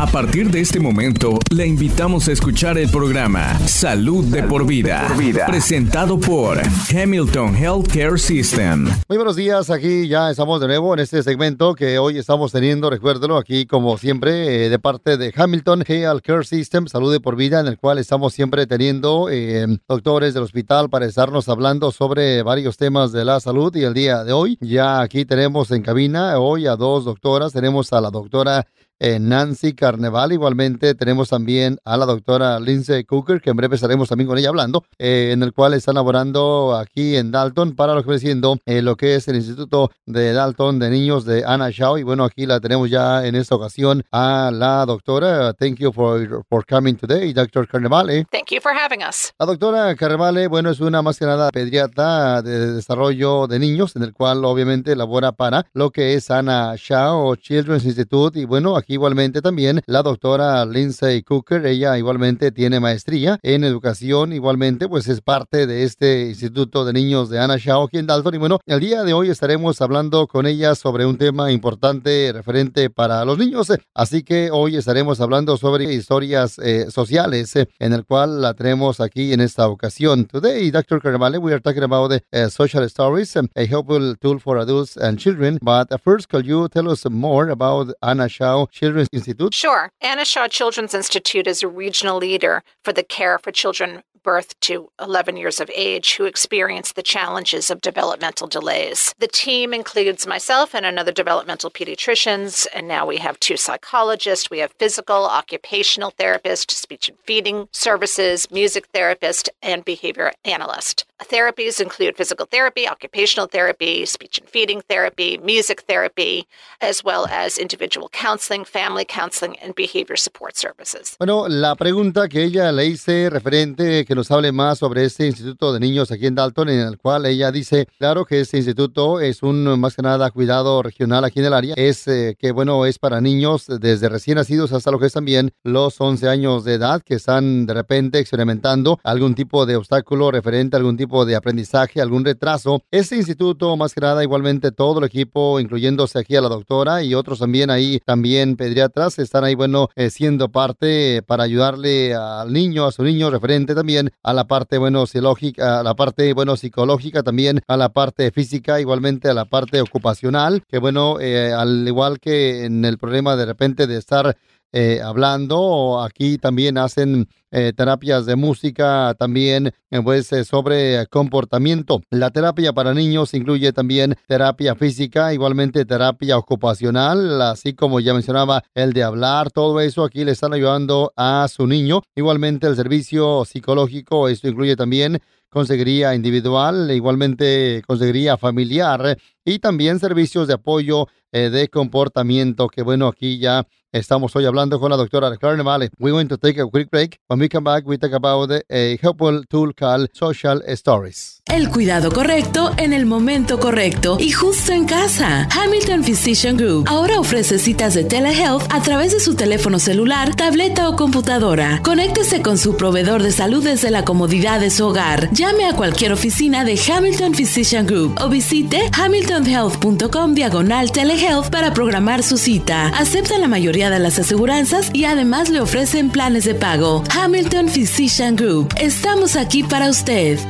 A partir de este momento, le invitamos a escuchar el programa Salud de por vida, presentado por Hamilton Healthcare System. Muy buenos días, aquí ya estamos de nuevo en este segmento que hoy estamos teniendo, recuérdelo, aquí como siempre, eh, de parte de Hamilton Healthcare System, Salud de por vida, en el cual estamos siempre teniendo eh, doctores del hospital para estarnos hablando sobre varios temas de la salud. Y el día de hoy ya aquí tenemos en cabina hoy a dos doctoras, tenemos a la doctora eh, Nancy Carneval. Igualmente tenemos también a la doctora Lindsay Cooker, que en breve estaremos también con ella hablando, eh, en el cual están laborando aquí en Dalton para lo que viene siendo eh, lo que es el Instituto de Dalton de Niños de Anna Shaw. Y bueno, aquí la tenemos ya en esta ocasión a la doctora. Thank you for, for coming today, Dr. Carnevale. Thank you for having us. La doctora Carnevale, bueno, es una más que nada pediatra de desarrollo de niños, en el cual obviamente labora para lo que es Anna Shaw Children's Institute. Y bueno, aquí igualmente también la doctora Lindsay Cooker, ella igualmente tiene maestría en educación, igualmente pues es parte de este Instituto de Niños de Anna Shaw aquí en Dalton. Y bueno, el día de hoy estaremos hablando con ella sobre un tema importante referente para los niños. Así que hoy estaremos hablando sobre historias eh, sociales, eh, en el cual la tenemos aquí en esta ocasión. Today, Dr. Carnevale, we are talking about uh, social stories, a helpful tool for adults and children. But first, could you tell us more about Anna Shaw Children's Institute? Sure. Anna Shaw Children's Institute is a regional leader for the care for children birth to 11 years of age who experience the challenges of developmental delays. The team includes myself and another developmental pediatricians, and now we have two psychologists. We have physical, occupational therapist, speech and feeding services, music therapist, and behavior analyst. Therapies include physical therapy, occupational therapy, speech and feeding therapy, music therapy, as well as individual counseling, family counseling, and behavior support services. Bueno, la pregunta que ella le hice referente que nos hable más sobre este Instituto de Niños aquí en Dalton, en el cual ella dice, claro que este instituto es un más que nada cuidado regional aquí en el área, es eh, que bueno, es para niños desde recién nacidos hasta lo que es también los 11 años de edad que están de repente experimentando algún tipo de obstáculo referente a algún tipo de aprendizaje, algún retraso. Este instituto más que nada igualmente todo el equipo, incluyéndose aquí a la doctora y otros también ahí, también pediatras, están ahí bueno, eh, siendo parte para ayudarle al niño, a su niño referente también a la parte, bueno, psicológica, a la parte, bueno, psicológica, también a la parte física, igualmente a la parte ocupacional, que bueno, eh, al igual que en el problema de repente de estar eh, hablando. Aquí también hacen eh, terapias de música, también eh, pues eh, sobre comportamiento. La terapia para niños incluye también terapia física, igualmente terapia ocupacional, así como ya mencionaba el de hablar, todo eso aquí le están ayudando a su niño. Igualmente el servicio psicológico, esto incluye también consejería individual, igualmente consejería familiar y también servicios de apoyo de comportamiento, que bueno, aquí ya estamos hoy hablando con la doctora Carnevale. We're going to take a quick break. When we come back, we talk about a helpful tool called Social Stories. El cuidado correcto en el momento correcto y justo en casa. Hamilton Physician Group ahora ofrece citas de telehealth a través de su teléfono celular, tableta o computadora. Conéctese con su proveedor de salud desde la comodidad de su hogar. Llame a cualquier oficina de Hamilton Physician Group o visite hamiltonhealth.com diagonal telehealth para programar su cita. Aceptan la mayoría de las aseguranzas y además le ofrecen planes de pago. Hamilton Physician Group. Estamos aquí para usted.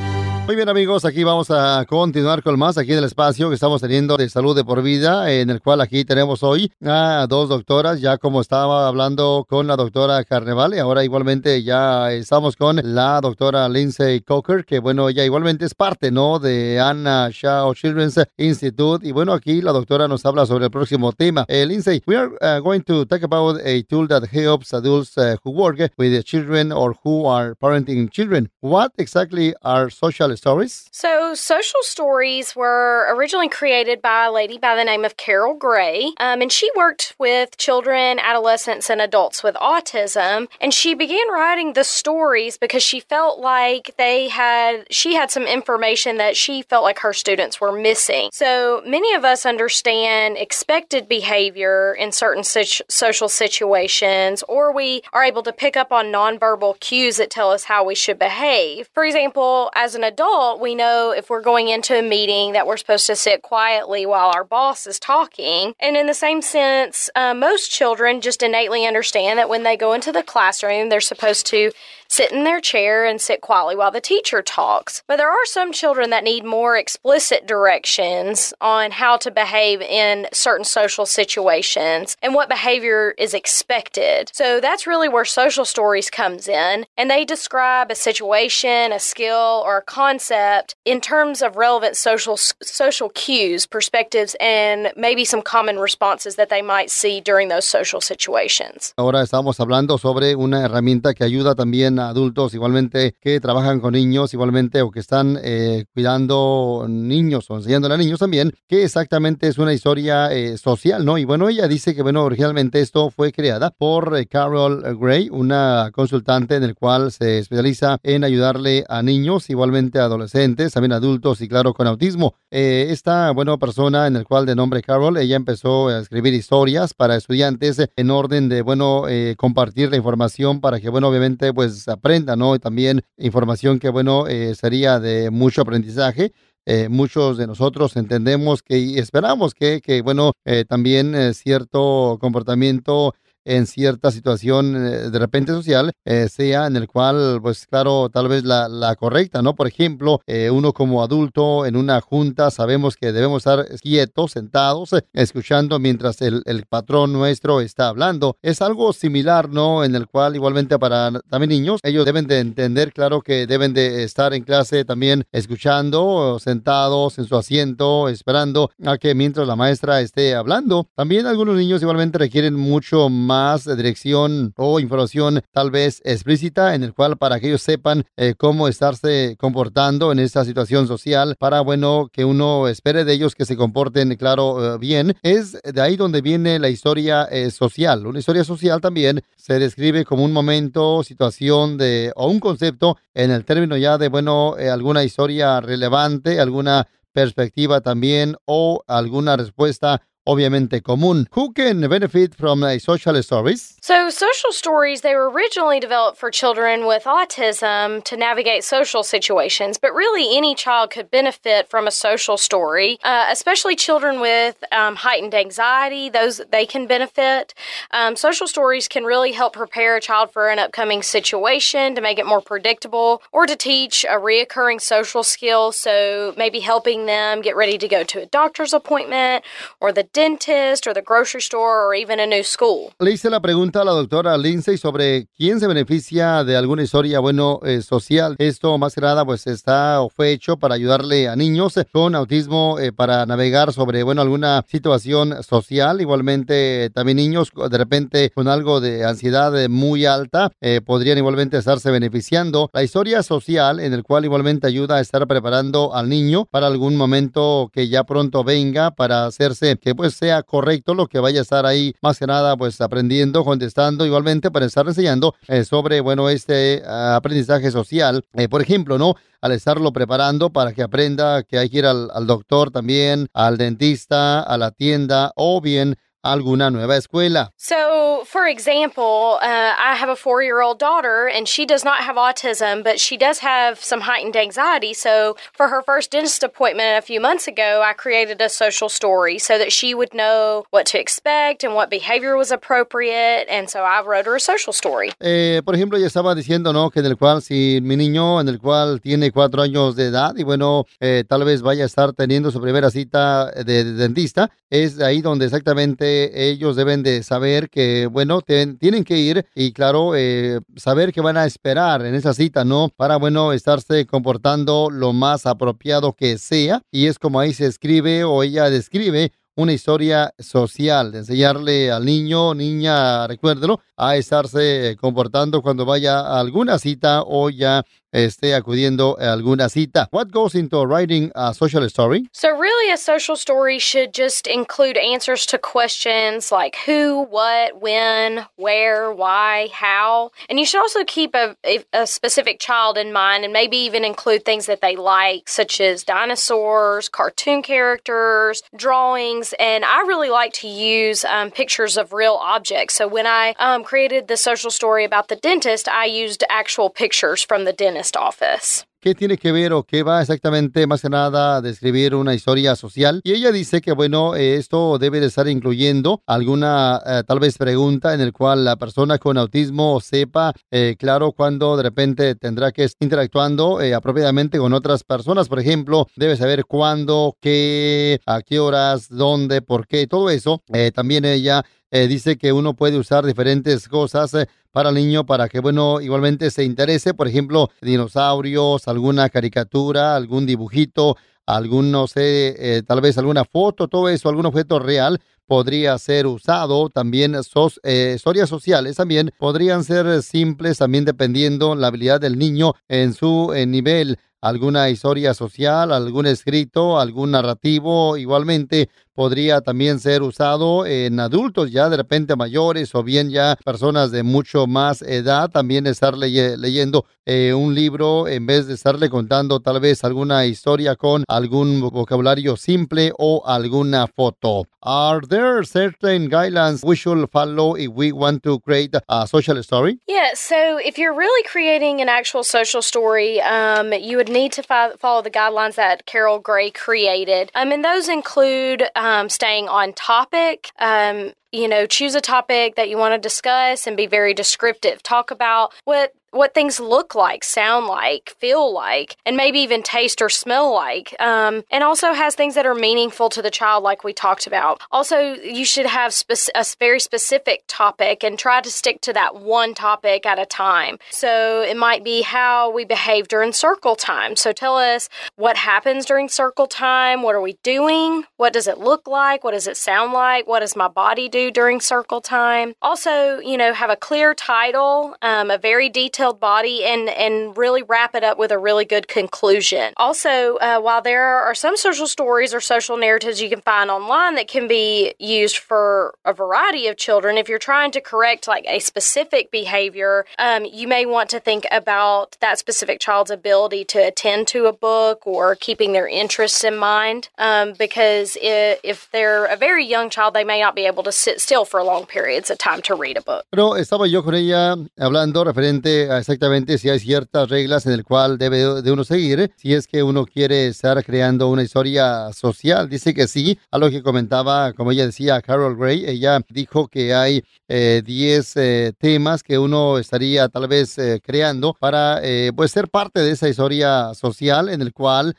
Muy bien amigos, aquí vamos a continuar con más aquí en el espacio que estamos teniendo de salud de por vida, en el cual aquí tenemos hoy a dos doctoras, ya como estaba hablando con la doctora Carnevale, ahora igualmente ya estamos con la doctora Lindsay Coker, que bueno, ella igualmente es parte, ¿no? De Anna Shaw Children's Institute, y bueno, aquí la doctora nos habla sobre el próximo tema. Eh, Lindsay, we are uh, going to talk about a tool that helps adults uh, who work with children or who are parenting children. What exactly are social stories? So, social stories were originally created by a lady by the name of Carol Gray, um, and she worked with children, adolescents, and adults with autism. And she began writing the stories because she felt like they had she had some information that she felt like her students were missing. So many of us understand expected behavior in certain situ- social situations, or we are able to pick up on nonverbal cues that tell us how we should behave. For example, as an adult we know if we're going into a meeting that we're supposed to sit quietly while our boss is talking. And in the same sense, uh, most children just innately understand that when they go into the classroom, they're supposed to sit in their chair and sit quietly while the teacher talks. But there are some children that need more explicit directions on how to behave in certain social situations and what behavior is expected. So that's really where social stories comes in and they describe a situation, a skill or a concept in terms of relevant social social cues, perspectives and maybe some common responses that they might see during those social situations. Ahora estamos hablando sobre una herramienta que ayuda también adultos igualmente que trabajan con niños igualmente o que están eh, cuidando niños o enseñándole a niños también, que exactamente es una historia eh, social, ¿no? Y bueno, ella dice que, bueno, originalmente esto fue creada por eh, Carol Gray, una consultante en el cual se especializa en ayudarle a niños, igualmente a adolescentes, también adultos y claro, con autismo. esta, bueno, persona en el cual de nombre Carol, ella empezó a escribir historias para estudiantes en orden de, bueno, compartir la información para que, bueno, obviamente, pues aprenda, ¿no? Y también información que, bueno, eh, sería de mucho aprendizaje. Eh, muchos de nosotros entendemos que y esperamos que, que bueno, eh, también cierto comportamiento en cierta situación eh, de repente social, eh, sea en el cual, pues claro, tal vez la, la correcta, ¿no? Por ejemplo, eh, uno como adulto en una junta sabemos que debemos estar quietos, sentados, escuchando mientras el, el, patrón nuestro está hablando. Es algo similar, ¿no? En el cual igualmente para también niños, ellos deben de entender, claro, que deben de estar en clase también escuchando, sentados en su asiento, esperando a que mientras la maestra esté hablando. También algunos niños igualmente requieren mucho más más dirección o información tal vez explícita en el cual para que ellos sepan eh, cómo estarse comportando en esta situación social para, bueno, que uno espere de ellos que se comporten, claro, eh, bien. Es de ahí donde viene la historia eh, social. Una historia social también se describe como un momento, situación de o un concepto en el término ya de, bueno, alguna historia relevante, alguna perspectiva también o alguna respuesta obviamente común. Who can benefit from a social stories? So, social stories, they were originally developed for children with autism to navigate social situations, but really any child could benefit from a social story, uh, especially children with um, heightened anxiety. Those they can benefit. Um, social stories can really help prepare a child for an upcoming situation to make it more predictable or to teach a reoccurring social skill. So, maybe helping them get ready to go to a doctor's appointment or the dentist or the grocery store or even a new school. Le hice la pregunta a la doctora Lindsay sobre quién se beneficia de alguna historia, bueno, eh, social. Esto más que nada, pues está o fue hecho para ayudarle a niños con autismo eh, para navegar sobre, bueno, alguna situación social. Igualmente, también niños de repente con algo de ansiedad muy alta eh, podrían igualmente estarse beneficiando. La historia social en el cual igualmente ayuda a estar preparando al niño para algún momento que ya pronto venga para hacerse que pues sea correcto lo que vaya a estar ahí, más que nada, pues aprendiendo, contestando, igualmente para estar enseñando eh, sobre, bueno, este ah, aprendizaje social. Eh, por ejemplo, ¿no? Al estarlo preparando para que aprenda que hay que ir al, al doctor también, al dentista, a la tienda o bien alguna nueva escuela. So, for example, uh, I have a four year old daughter and she does not have autism, but she does have some heightened anxiety. So, for her first dentist appointment a few months ago, I created a social story so that she would know what to expect and what behavior was appropriate. And so I wrote her a social story. Eh, por ejemplo, ella estaba diciendo, ¿no? Que en el cual, si mi niño, en el cual tiene cuatro años de edad y bueno, eh, tal vez vaya a estar teniendo su primera cita de, de dentista, es ahí donde exactamente ellos deben de saber que, bueno, tienen que ir y, claro, eh, saber que van a esperar en esa cita, ¿no? Para, bueno, estarse comportando lo más apropiado que sea. Y es como ahí se escribe o ella describe una historia social, de enseñarle al niño, niña, recuérdelo, a estarse comportando cuando vaya a alguna cita o ya esté acudiendo a alguna cita. What goes into writing a social story? So, really, a social story should just include answers to questions like who, what, when, where, why, how. And you should also keep a specific child in mind and maybe even include things that they like, such as dinosaurs, cartoon characters, drawings. And I really like to use um, pictures of real objects. So, when I um, created the social story about the dentist, I used actual pictures from the dentist office. Qué tiene que ver o qué va exactamente más que nada a describir una historia social. Y ella dice que, bueno, esto debe de estar incluyendo alguna eh, tal vez pregunta en el cual la persona con autismo sepa, eh, claro, cuando de repente tendrá que estar interactuando eh, apropiadamente con otras personas. Por ejemplo, debe saber cuándo, qué, a qué horas, dónde, por qué, todo eso. también ella dice que uno puede usar diferentes cosas para el niño para que, bueno, igualmente se interese, por ejemplo, dinosaurios, alguna caricatura, algún dibujito, algún, no sé, eh, tal vez alguna foto, todo eso, algún objeto real podría ser usado. También eh, historias sociales también podrían ser simples, también dependiendo la habilidad del niño en su eh, nivel alguna historia social, algún escrito, algún narrativo, igualmente podría también ser usado en adultos ya de repente mayores o bien ya personas de mucho más edad, también estar leyendo eh, un libro en vez de estarle contando tal vez alguna historia con algún vocabulario simple o alguna foto. Are there certain guidelines we should follow if we want to create a social story? Yeah, so if you're really creating an actual social story, um, you would need to fo- follow the guidelines that Carol Gray created. Um, and those include staying on topic, um, you know, choose a topic that you want to discuss and be very descriptive. Talk about what what things look like, sound like, feel like, and maybe even taste or smell like. Um, and also has things that are meaningful to the child, like we talked about. Also, you should have spe- a very specific topic and try to stick to that one topic at a time. So it might be how we behave during circle time. So tell us what happens during circle time. What are we doing? What does it look like? What does it sound like? What does my body do during circle time? Also, you know, have a clear title, um, a very detailed detailed body and and really wrap it up with a really good conclusion. Also, uh, while there are some social stories or social narratives you can find online that can be used for a variety of children, if you're trying to correct like a specific behavior, um, you may want to think about that specific child's ability to attend to a book or keeping their interests in mind. Um, because if, if they're a very young child, they may not be able to sit still for long periods of time to read a book. Pero estaba yo con ella hablando referente exactamente si hay ciertas reglas en el cual debe de uno seguir si es que uno quiere estar creando una historia social. Dice que sí, a lo que comentaba, como ella decía, Carol Gray, ella dijo que hay 10 eh, eh, temas que uno estaría tal vez eh, creando para pues ser parte de esa historia social en el cual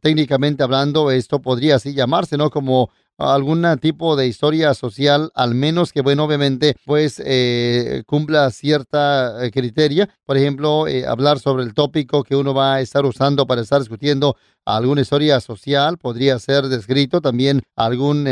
técnicamente hablando esto podría así llamarse, ¿no? Como algún tipo de historia social, al menos que, bueno, obviamente, pues eh, cumpla cierta eh, criteria. Por ejemplo, eh, hablar sobre el tópico que uno va a estar usando para estar discutiendo alguna historia social, podría ser descrito también algún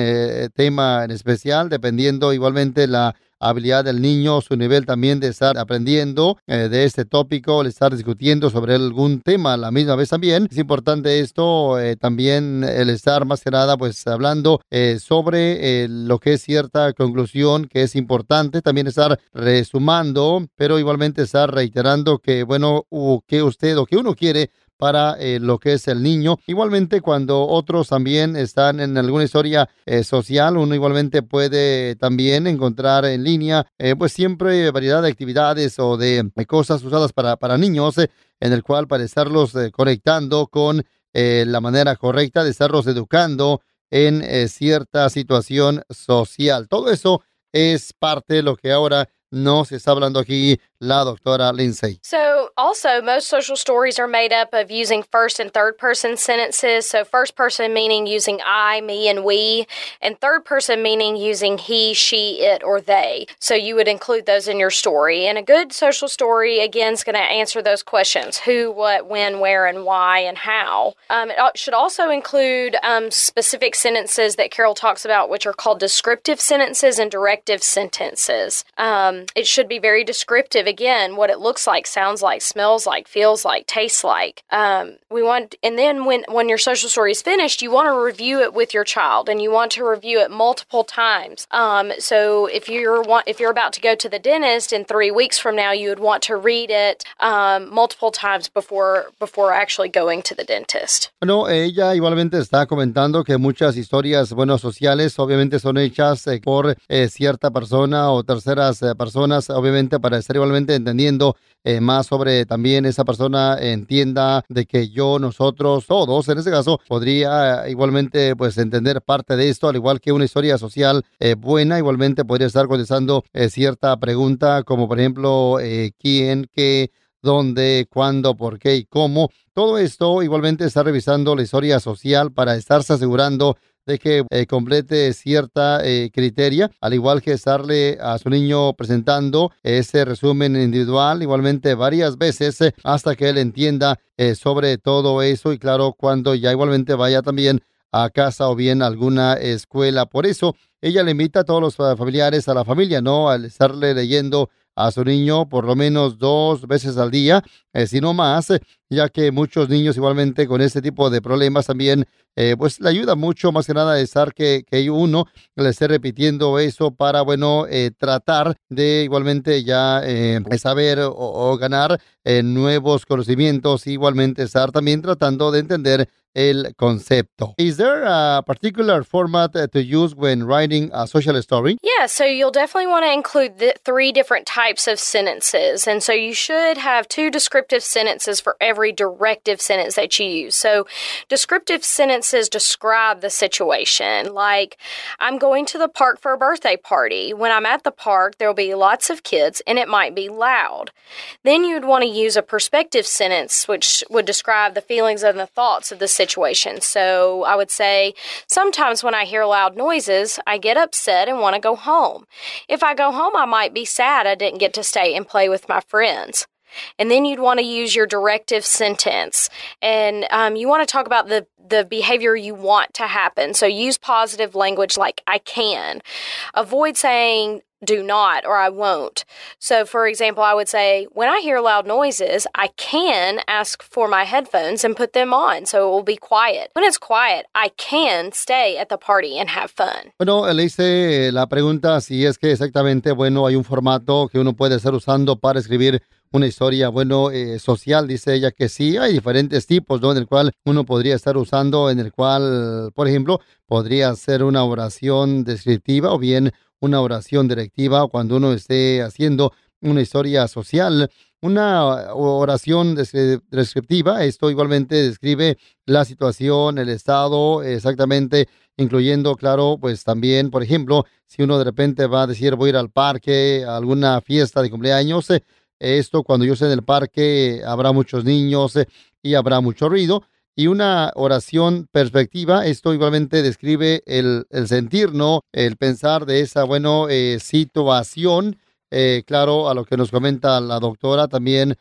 tema en especial, dependiendo igualmente la habilidad del niño, su nivel también de estar aprendiendo eh, de este tópico, el estar discutiendo sobre algún tema la misma vez también. Es importante esto, eh, también el estar más que nada pues hablando eh, sobre lo que es cierta conclusión que es importante, también estar resumando, pero igualmente estar reiterando que bueno, que usted o que uno quiere para eh, lo que es el niño. Igualmente, cuando otros también están en alguna historia eh, social, uno igualmente puede también encontrar en línea, eh, pues siempre variedad de actividades o de cosas usadas para, para niños, en el cual para estarlos conectando con la manera correcta de estarlos educando en cierta situación social. Todo eso es parte de lo que ahora está hablando aquí la doctora Lindsay. So, also, most social stories are made up of using first and third person sentences. So, first person meaning using I, me, and we, and third person meaning using he, she, it, or they. So, you would include those in your story. And a good social story, again, is going to answer those questions who, what, when, where, and why, and how. Um, it should also include um, specific sentences that Carol talks about, which are called descriptive sentences and directive sentences. Um, it should be very descriptive again what it looks like, sounds like, smells like, feels like, tastes like. Um, we want, and then when when your social story is finished, you want to review it with your child, and you want to review it multiple times. Um, so if you're want, if you're about to go to the dentist in three weeks from now, you would want to read it um, multiple times before before actually going to the dentist. Bueno, ella igualmente está comentando que muchas historias, bueno, sociales, obviamente son hechas eh, por eh, cierta persona o terceras eh, personas obviamente, para estar igualmente entendiendo eh, más sobre también esa persona entienda de que yo, nosotros, todos, en este caso, podría igualmente pues entender parte de esto, al igual que una historia social eh, buena, igualmente podría estar contestando eh, cierta pregunta como por ejemplo, quién, qué, dónde, cuándo, por qué y cómo. Todo esto igualmente está revisando la historia social para estarse asegurando de que eh, complete cierta eh, criteria, al igual que estarle a su niño presentando ese resumen individual, igualmente varias veces, eh, hasta que él entienda sobre todo eso y claro, cuando ya igualmente vaya también a casa o bien a alguna escuela. Por eso, ella le invita a todos los familiares, a la familia, ¿no? Al estarle leyendo a su niño por lo menos dos veces al día, eh, si no más, ya que muchos niños igualmente con este tipo de problemas también, eh, pues le ayuda mucho más que nada a estar que, que uno le esté repitiendo eso para, bueno, eh, tratar de igualmente ya saber o, o ganar nuevos conocimientos, igualmente estar también tratando de entender el concepto. Is there a particular format to use when writing a social story? Yeah, so you'll definitely want to include the three different types of sentences. And so you should have two descriptive sentences for every directive sentence that you use. So descriptive sentences describe the situation, like I'm going to the park for a birthday party. When I'm at the park, there'll be lots of kids and it might be loud. Then you'd want to use a perspective sentence, which would describe the feelings and the thoughts of the situation. So I would say, sometimes when I hear loud noises, I get upset and want to go home. If I go home, I might be sad I didn't get to stay and play with my friends. And then you'd want to use your directive sentence. And um, you want to talk about the, the behavior you want to happen. So use positive language like I can. Avoid saying do not or I won't. So, for example, I would say, when I hear loud noises, I can ask for my headphones and put them on so it will be quiet. When it's quiet, I can stay at the party and have fun. Bueno, le hice la pregunta si es que exactamente, bueno, hay un formato que uno puede estar usando para escribir una historia, bueno, eh, social, dice ella que sí, hay diferentes tipos. En el cual uno podría estar usando, en el cual, por ejemplo, podría ser una oración descriptiva o bien una oración directiva cuando uno esté haciendo una historia social. Una oración descriptiva, esto igualmente describe la situación, el estado, exactamente, incluyendo, claro, pues también, por ejemplo, si uno de repente va a decir voy a ir al parque, a alguna fiesta de cumpleaños, eh, esto cuando yo esté en el parque habrá muchos niños eh, y habrá mucho ruido y una oración perspectiva. Esto igualmente describe el, sentir, ¿no? El pensar de esa, bueno, eh, situación. Eh, claro, a lo que nos comenta la doctora también,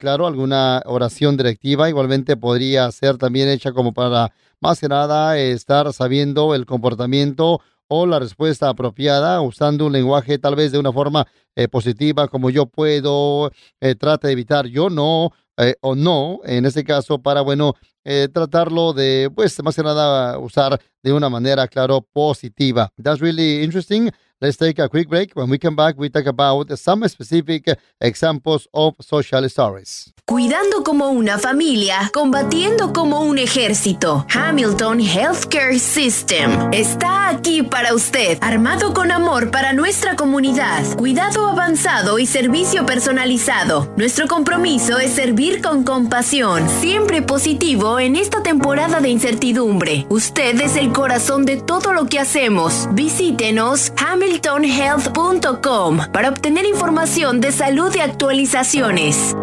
claro, alguna oración directiva igualmente podría ser también hecha como para, más que nada, estar sabiendo el comportamiento o la respuesta apropiada, usando un lenguaje tal vez de una forma positiva, como yo puedo, trata de evitar yo no, o no, en este caso, para, bueno, eh, tratarlo de, pues, más que nada usar de una manera, claro, positiva. That's really interesting. Let's take a quick break. When we come back, we talk about some specific examples of social stories. Cuidando como una familia, combatiendo como un ejército. Hamilton Healthcare System está aquí para usted, armado con amor para nuestra comunidad, cuidado avanzado y servicio personalizado. Nuestro compromiso es servir con compasión, siempre positivo en esta temporada de incertidumbre. Usted es el corazón de todo lo que hacemos. Visítenos hamiltonhealth.com para obtener información de salud y actualizaciones.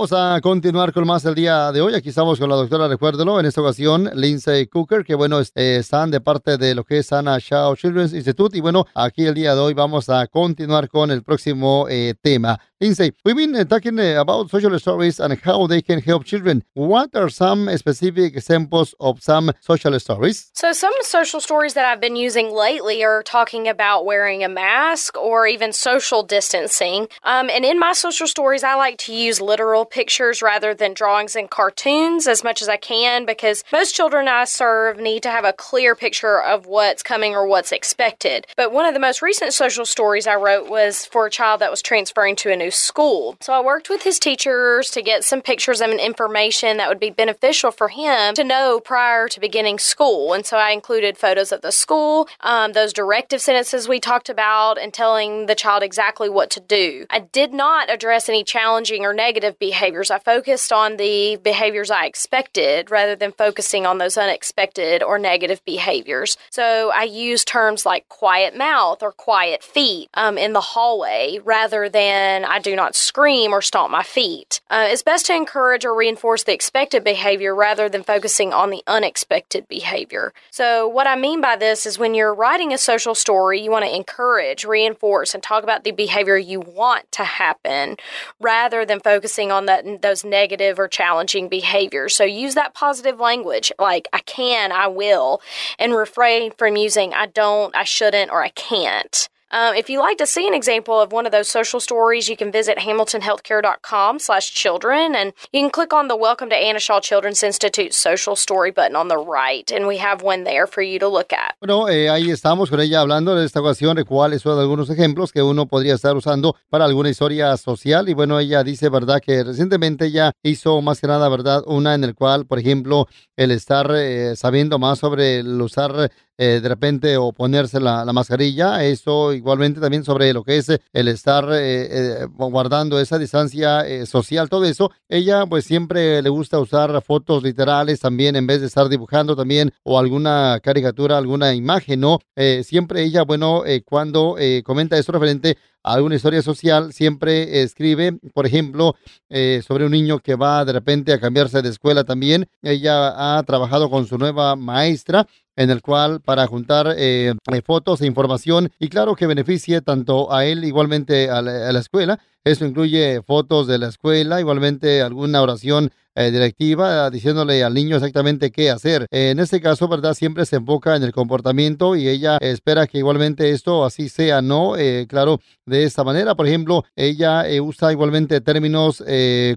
Vamos a continuar con más el día de hoy. Aquí estamos con la doctora, recuérdelo, en esta ocasión, Lindsay Cooker, que bueno, eh, están de parte de lo que es Ana Shaw Children's Institute. Y bueno, aquí el día de hoy vamos a continuar con el próximo eh, tema. Lindsay, we've been uh, talking uh, about social stories and how they can help children. What are some specific examples of some social stories? So, some social stories that I've been using lately are talking about wearing a mask or even social distancing. Um, and in my social stories, I like to use literal pictures rather than drawings and cartoons as much as I can because most children I serve need to have a clear picture of what's coming or what's expected. But one of the most recent social stories I wrote was for a child that was transferring to a new school. So I worked with his teachers to get some pictures and information that would be beneficial for him to know prior to beginning school. And so I included photos of the school, um, those directive sentences we talked about, and telling the child exactly what to do. I did not address any challenging or negative behaviors. I focused on the behaviors I expected rather than focusing on those unexpected or negative behaviors. So I used terms like quiet mouth or quiet feet um, in the hallway rather than I do not scream or stomp my feet. Uh, it's best to encourage or reinforce the expected behavior rather than focusing on the unexpected behavior. So, what I mean by this is when you're writing a social story, you want to encourage, reinforce, and talk about the behavior you want to happen rather than focusing on that, those negative or challenging behaviors. So, use that positive language like I can, I will, and refrain from using I don't, I shouldn't, or I can't. Um, if you'd like to see an example of one of those social stories, you can visit hamiltonhealthcare.com slash children and you can click on the Welcome to Anna Shaw Children's Institute social story button on the right and we have one there for you to look at. Bueno, eh, ahí estamos con ella hablando de esta ocasión de cuáles son algunos ejemplos que uno podría estar usando para alguna historia social y bueno, ella dice, ¿verdad? Que recientemente ella hizo más que nada, ¿verdad? Una en el cual, por ejemplo, el estar eh, sabiendo más sobre el usar eh, de repente o ponerse la, la, mascarilla. Eso igualmente también sobre lo que es el estar eh, eh, guardando esa distancia eh, social, todo eso. Ella pues siempre le gusta usar fotos literales también en vez de estar dibujando también o alguna caricatura, alguna imagen, ¿no? Eh, siempre ella, bueno, eh, cuando comenta esto referente alguna historia social, siempre escribe, por ejemplo, eh, sobre un niño que va de repente a cambiarse de escuela también. Ella ha trabajado con su nueva maestra en el cual para juntar eh, fotos e información y claro que beneficie tanto a él igualmente a la, a la escuela. Eso incluye fotos de la escuela, igualmente alguna oración eh, directiva eh, diciéndole al niño exactamente qué hacer. Eh, en este caso, ¿verdad? Siempre se enfoca en el comportamiento y ella espera que igualmente esto así sea, ¿no? Eh, claro, de esta manera, por ejemplo, ella eh, usa igualmente términos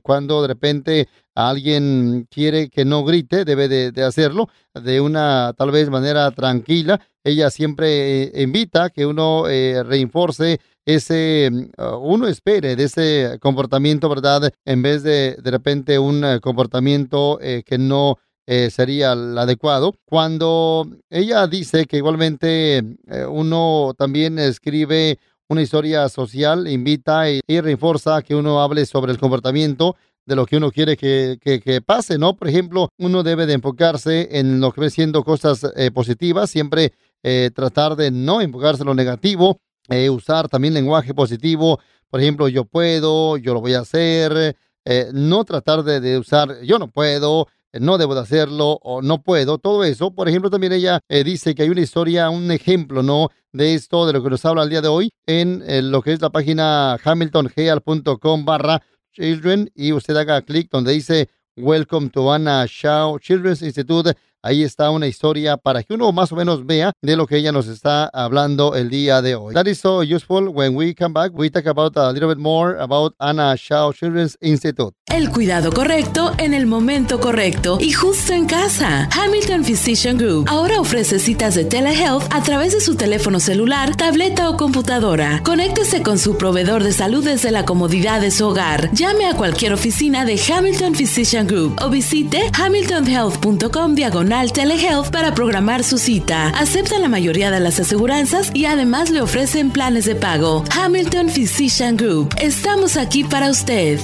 cuando de repente alguien quiere que no grite, debe de, hacerlo de una tal vez manera tranquila. Ella siempre eh, invita que uno eh, reinforce ese, uh, uno espere de ese comportamiento, ¿verdad? En vez de de repente un uh, comportamiento eh, que no eh, sería el adecuado. Cuando ella dice que igualmente eh, uno también escribe una historia social, invita y, y refuerza que uno hable sobre el comportamiento de lo que uno quiere que, que, pase, ¿no? Por ejemplo, uno debe de enfocarse en lo que ve siendo cosas eh, positivas, siempre eh, tratar de no enfocarse en lo negativo, eh, usar también lenguaje positivo, por ejemplo, yo puedo, yo lo voy a hacer, no tratar de, usar yo no puedo, no debo de hacerlo o no puedo, todo eso. Por ejemplo, también ella dice que hay una historia, un ejemplo, ¿no? De esto, de lo que nos habla el día de hoy, en, en lo que es la página hamiltongeal.com barra children y usted haga clic donde dice Welcome to Anna Shaw Children's Institute. Ahí está una historia para que uno más o menos vea de lo que ella nos está hablando el día de hoy. That is so useful. When we come back, we talk about a little bit more about Anna Shaw Children's Institute. El cuidado correcto en el momento correcto y justo en casa. Hamilton Physician Group ahora ofrece citas de telehealth a través de su teléfono celular, tableta o computadora. Conéctese con su proveedor de salud desde la comodidad de su hogar. Llame a cualquier oficina de Hamilton Physician Group o visite hamiltonhealth.com diagonal Telehealth para programar su cita. Aceptan la mayoría de las aseguranzas y además le ofrecen planes de pago. Hamilton Physician Group. Estamos aquí para usted.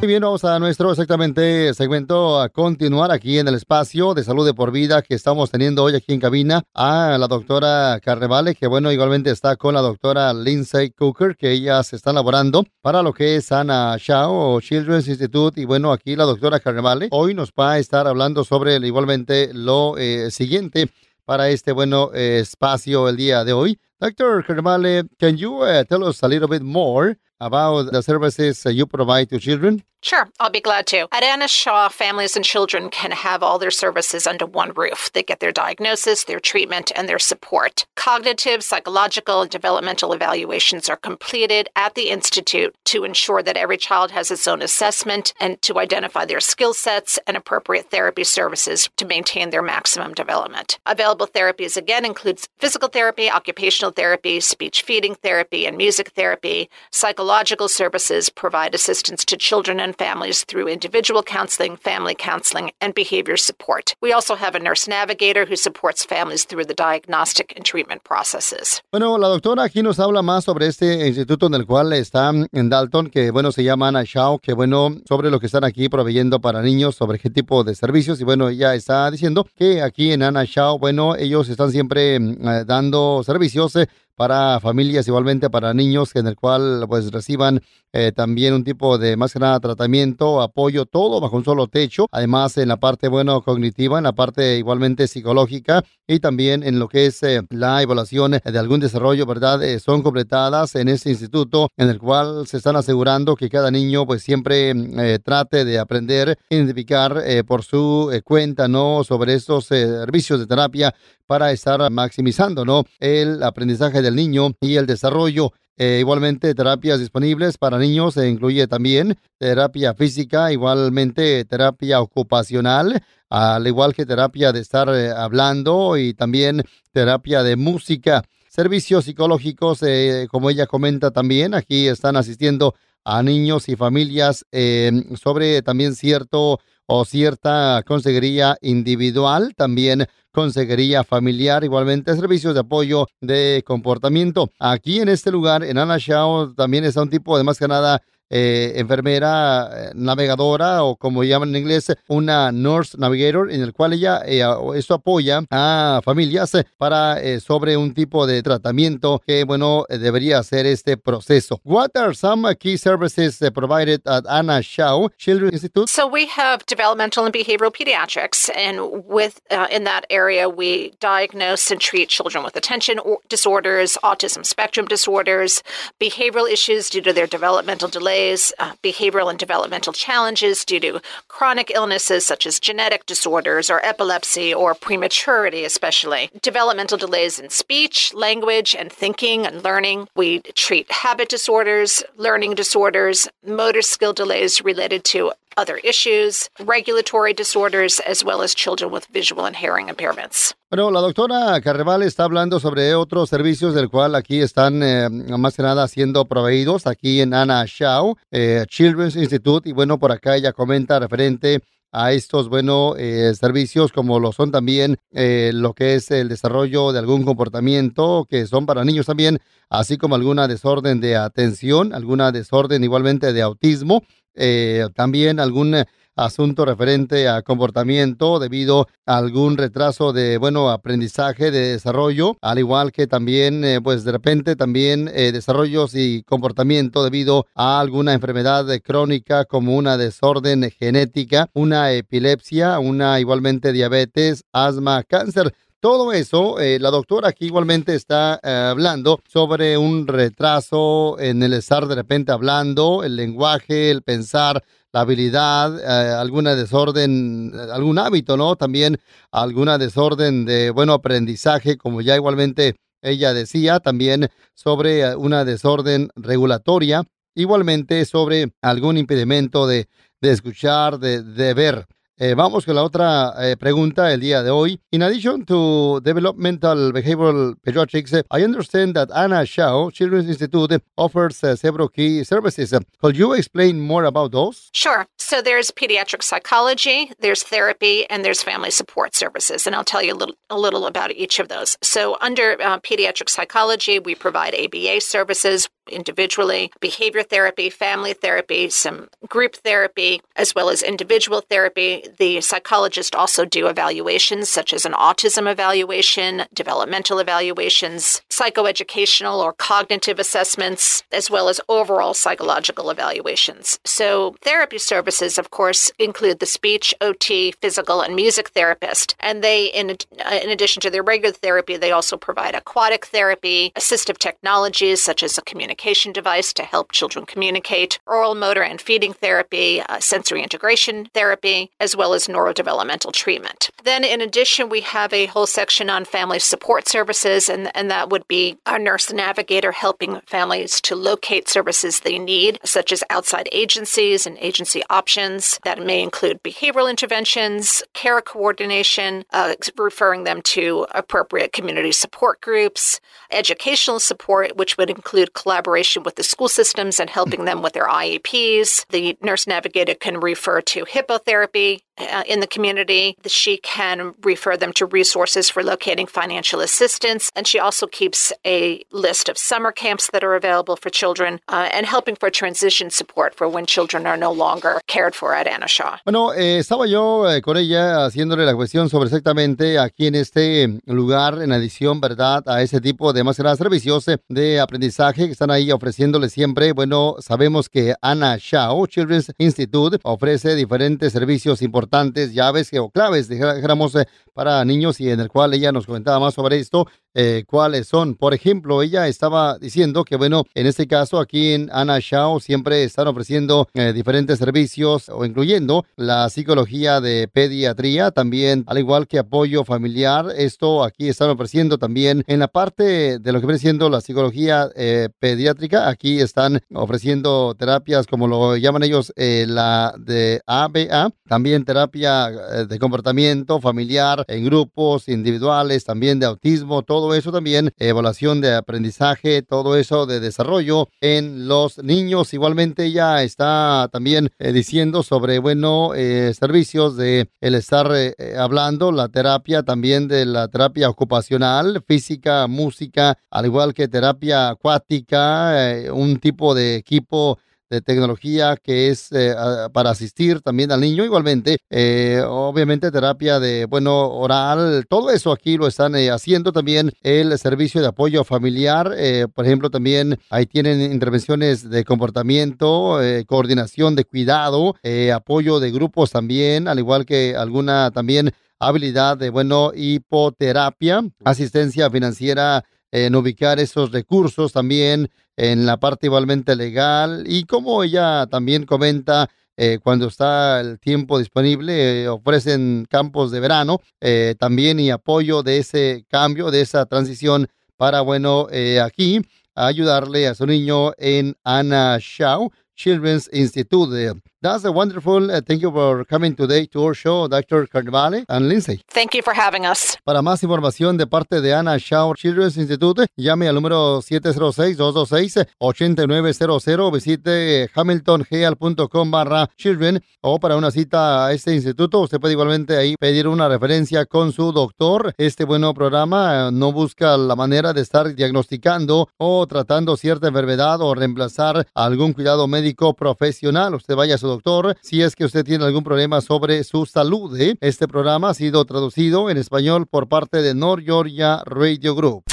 Muy bien, vamos a nuestro exactamente segmento a continuar aquí en el espacio de salud de por vida que estamos teniendo hoy aquí en cabina a la doctora Carnevale, que bueno, igualmente está con la doctora Lindsay Cooker, que ellas están laborando para lo que es Ana Shaw o Children's Institute. Y bueno, aquí la doctora Carnevale hoy nos va a estar hablando sobre igualmente lo eh, siguiente para este bueno eh, espacio el día de hoy. Dr. Carnevale, can you uh, tell us a little bit more about the services you provide to children? Sure, I'll be glad to. At Anna Shaw, families and children can have all their services under one roof. They get their diagnosis, their treatment, and their support. Cognitive, psychological, and developmental evaluations are completed at the Institute to ensure that every child has its own assessment and to identify their skill sets and appropriate therapy services to maintain their maximum development. Available therapies again includes physical therapy, occupational therapy, speech feeding therapy, and music therapy. Psychological services provide assistance to children and families through individual counseling, family counseling, and behavior support. We also have a nurse navigator who supports families through the diagnostic and treatment processes. Bueno, la doctora aquí nos habla más sobre este instituto en el cual está en Dalton, que bueno, se llama Ana Shaw, que bueno, sobre lo que están aquí proveyendo para niños, sobre qué tipo de servicios. Y bueno, ella está diciendo que aquí en Ana Shaw, bueno, ellos están siempre mm, eh, dando servicios eh, para familias, igualmente para niños, en el cual pues reciban eh, también un tipo de más que nada tratamiento, apoyo, todo bajo un solo techo. Además, en la parte, bueno, cognitiva, en la parte igualmente psicológica y también en lo que es eh, la evaluación de algún desarrollo, ¿verdad? Eh, son completadas en este instituto en el cual se están asegurando que cada niño pues siempre eh, trate de aprender, identificar por su cuenta, ¿no? Sobre estos servicios de terapia para estar maximizando, ¿no? El aprendizaje del niño y el desarrollo. Eh, igualmente, terapias disponibles para niños se incluye también terapia física, igualmente terapia ocupacional, al igual que terapia de estar eh, hablando y también terapia de música. Servicios psicológicos, eh, como ella comenta también, aquí están asistiendo a niños y familias eh, sobre también cierto o cierta consejería individual, también consejería familiar, igualmente servicios de apoyo de comportamiento. Aquí en este lugar, en Anashao, también está un tipo de más que nada eh, enfermera eh, navegadora o como llaman en inglés una nurse navigator en el cual ella eh, esto apoya a familias para eh, sobre un tipo de tratamiento que bueno debería ser este proceso. What are some key services provided at Anna Shaw Children's Institute? So we have developmental and behavioral pediatrics, and with uh, in that area, we diagnose and treat children with attention or- disorders, autism spectrum disorders, behavioral issues due to their developmental delays, uh, behavioral and developmental challenges due to chronic illnesses such as genetic disorders or epilepsy or prematurity, especially developmental delays in speech, language, and thinking and learning. We treat habit disorders, learning disorders, motor skill delays related to other issues, regulatory disorders, as well as children with visual and hearing impairments. Bueno, la doctora Carreval está hablando sobre otros servicios del cual aquí están eh, más que nada siendo proveídos aquí en Anna Shaw, eh, Children's Institute, y bueno, por acá ella comenta referente a estos, bueno, eh, servicios como lo son también eh, lo que es el desarrollo de algún comportamiento que son para niños también, así como alguna desorden de atención, alguna desorden igualmente de autismo, eh, también algún eh, asunto referente a comportamiento debido a algún retraso de, bueno, aprendizaje, de desarrollo, al igual que también, eh, pues de repente también eh, desarrollos y comportamiento debido a alguna enfermedad crónica como una desorden genética, una epilepsia, una igualmente diabetes, asma, cáncer. Todo eso, eh, la doctora aquí igualmente está eh, hablando sobre un retraso en el estar de repente hablando, el lenguaje, el pensar, la habilidad, eh, alguna desorden, eh, algún hábito, ¿no? También alguna desorden de, bueno, aprendizaje, como ya igualmente ella decía, también sobre una desorden regulatoria, igualmente sobre algún impedimento de, de escuchar, de, de ver. Eh, vamos con la otra eh, pregunta el día de hoy. In addition to developmental behavioral pediatrics, I understand that Anna Shaw Children's Institute offers uh, several key services. Could you explain more about those? Sure. So there's pediatric psychology, there's therapy, and there's family support services. And I'll tell you a little, a little about each of those. So under uh, pediatric psychology, we provide ABA services individually, behavior therapy, family therapy, some group therapy, as well as individual therapy. The psychologists also do evaluations such as an autism evaluation, developmental evaluations, psychoeducational or cognitive assessments, as well as overall psychological evaluations. So therapy services, of course, include the speech, OT, physical, and music therapist. And they, in, uh, in addition to their regular therapy, they also provide aquatic therapy, assistive technologies such as a communication communication device to help children communicate, oral, motor, and feeding therapy, uh, sensory integration therapy, as well as neurodevelopmental treatment. Then, in addition, we have a whole section on family support services, and, and that would be our nurse navigator helping families to locate services they need, such as outside agencies and agency options. That may include behavioral interventions, care coordination, uh, referring them to appropriate community support groups, educational support, which would include collaboration with the school systems and helping them with their IEPs. The nurse navigator can refer to hippotherapy uh, in the community. She can refer them to resources for locating financial assistance. And she also keeps a list of summer camps that are available for children uh, and helping for transition support for when children are no longer cared for at Anna Shaw. Bueno, eh, estaba yo eh, con ella haciéndole la cuestión sobre exactamente aquí en este lugar, en adición, ¿verdad?, a ese tipo de más servicios de aprendizaje que están ahí ofreciéndole siempre. Bueno, sabemos que Anna Shaw Children's Institute ofrece diferentes servicios importantes, llaves o claves, dijéramos, eh, para niños y en el cual ella nos comentaba más sobre esto, eh, cuáles son. Por ejemplo, ella estaba diciendo que, bueno, en este caso aquí en Anna Shaw siempre están ofreciendo eh, diferentes servicios o incluyendo la psicología de pediatría, también al igual que apoyo familiar. Esto aquí están ofreciendo también en la parte de lo que viene siendo la psicología eh, pediátrica. Aquí están ofreciendo terapias como lo llaman ellos la de ABA, también terapia de comportamiento familiar en grupos individuales, también de autismo, todo eso también, evaluación de aprendizaje, todo eso de desarrollo en los niños. Igualmente ella está también eh, diciendo sobre, bueno, eh, servicios de el estar eh, hablando, la terapia también de la terapia ocupacional, física, música, al igual que terapia acuática, un tipo de equipo de tecnología que es eh, para asistir también al niño. Igualmente, eh, obviamente terapia de, bueno, oral, todo eso aquí lo están eh, haciendo también el servicio de apoyo familiar. por ejemplo, también ahí tienen intervenciones de comportamiento, coordinación de cuidado, apoyo de grupos también, al igual que alguna también habilidad de, bueno, hipoterapia, asistencia financiera en ubicar esos recursos también en la parte igualmente legal y como ella también comenta eh, cuando está el tiempo disponible, eh, ofrecen campos de verano eh, también y apoyo de ese cambio, de esa transición para, bueno, aquí ayudarle a su niño en Anna Shaw Children's Institute. That's a wonderful. Uh, thank you for coming today to our show, Dr. Carnivale and Lindsay. Thank you for having us. Para más información de parte de Anna Shaw Children's Institute, llame al número 706-226-8900. Visite hamiltongeal.com barra children o para una cita a este instituto, usted puede igualmente ahí pedir una referencia con su doctor. Este bueno programa eh, no busca la manera de estar diagnosticando o tratando cierta enfermedad o reemplazar algún cuidado médico profesional. Usted vaya a su doctor si es que usted tiene algún problema sobre su salud. ¿eh? Este programa ha sido traducido en español por parte de North Georgia Radio Group.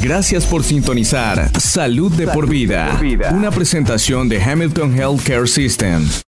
Gracias por sintonizar Salud de, por, vida, una presentación de Hamilton Healthcare System.